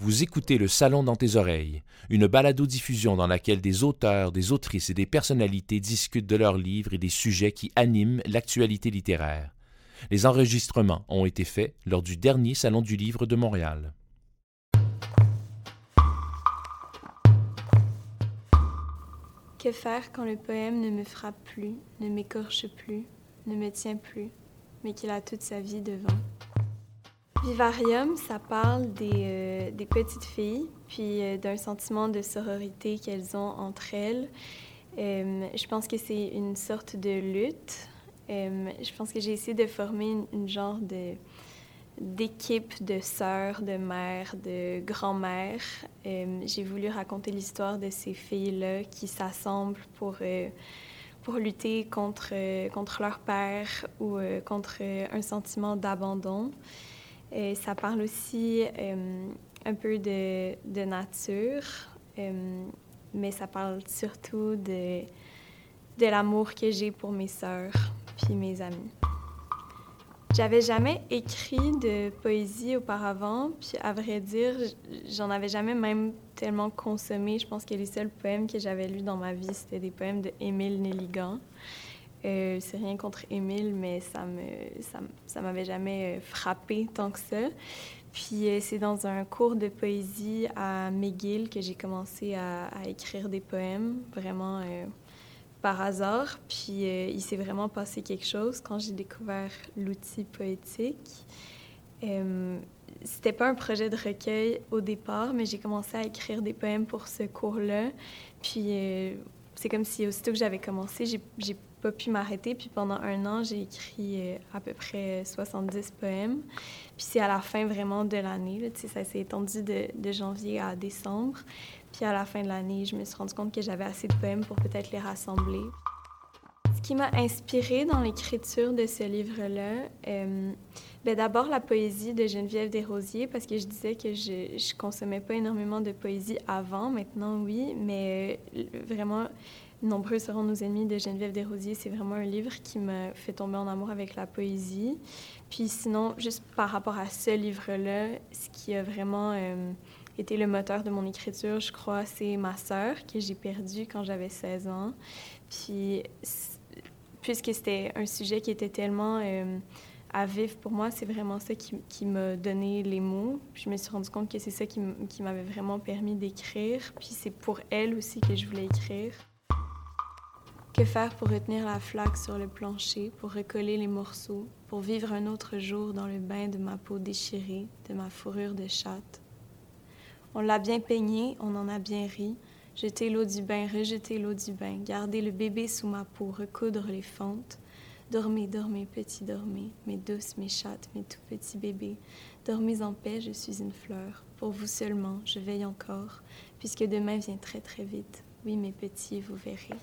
Vous écoutez Le Salon dans tes oreilles, une balado-diffusion dans laquelle des auteurs, des autrices et des personnalités discutent de leurs livres et des sujets qui animent l'actualité littéraire. Les enregistrements ont été faits lors du dernier Salon du Livre de Montréal. Que faire quand le poème ne me frappe plus, ne m'écorche plus, ne me tient plus, mais qu'il a toute sa vie devant? Vivarium, ça parle des, euh, petites filles, puis euh, d'un sentiment de sororité qu'elles ont entre elles. Euh, je pense que c'est une sorte de lutte. je pense que j'ai essayé de former une, genre de d'équipe de sœurs, de mères, de grand-mères. j'ai voulu raconter l'histoire de ces filles-là qui s'assemblent pour pour lutter contre, contre leur père ou contre un sentiment d'abandon. Et ça parle aussi euh, un peu de, nature, euh, mais ça parle surtout de, de l'amour que j'ai pour mes sœurs puis mes amis. J'avais jamais écrit de poésie auparavant, puis à vrai dire, j'en avais jamais même tellement consommé. Je pense que les seuls poèmes que j'avais lus dans ma vie, c'était des poèmes de Émile Nelligan. Euh, c'est rien contre Émile, mais ça me ça, ça m'avait jamais euh, frappé tant que ça. Puis euh, c'est dans un cours de poésie à McGill que j'ai commencé à, écrire des poèmes, vraiment par hasard. Puis il s'est vraiment passé quelque chose quand j'ai découvert l'outil poétique. c'était pas un projet de recueil au départ, mais j'ai commencé à écrire des poèmes pour ce cours-là. Puis c'est comme si aussitôt que j'avais commencé, j'ai pas pu m'arrêter. Puis pendant un an, j'ai écrit euh, à peu près 70 poèmes. Puis c'est à la fin vraiment de l'année. Ça s'est étendu de, de, janvier à décembre. Puis à la fin de l'année, je me suis rendu compte que j'avais assez de poèmes pour peut-être les rassembler. Ce qui m'a inspiré dans l'écriture de ce livre-là, euh, ben d'abord la poésie de Geneviève Desrosiers, parce que je disais que je ne consommais pas énormément de poésie avant, maintenant oui, mais euh, vraiment Nombreux seront nos ennemis de Geneviève Desrosiers. C'est vraiment un livre qui me fait tomber en amour avec la poésie. Puis sinon, juste par rapport à ce livre-là, ce qui a vraiment euh, été le moteur de mon écriture, je crois, c'est ma sœur que j'ai perdue quand j'avais 16 ans. Puis puisque c'était un sujet qui était tellement euh, à vivre pour moi, c'est vraiment ça qui, qui m'a donné les mots. Je me suis rendu compte que c'est ça qui m'avait vraiment permis d'écrire. Puis c'est pour elle aussi que je voulais écrire. Que faire pour retenir la flaque sur le plancher, pour recoller les morceaux, pour vivre un autre jour dans le bain de ma peau déchirée, de ma fourrure de chatte? On l'a bien peigné, on en a bien ri, jeter l'eau du bain, rejeter l'eau du bain, garder le bébé sous ma peau, recoudre les fentes. Dormez, dormez, petit dormez, mes douces, mes chattes, mes tout petits bébés. Dormez en paix, je suis une fleur. Pour vous seulement, je veille encore, puisque demain vient très très vite. Oui, mes petits, vous verrez.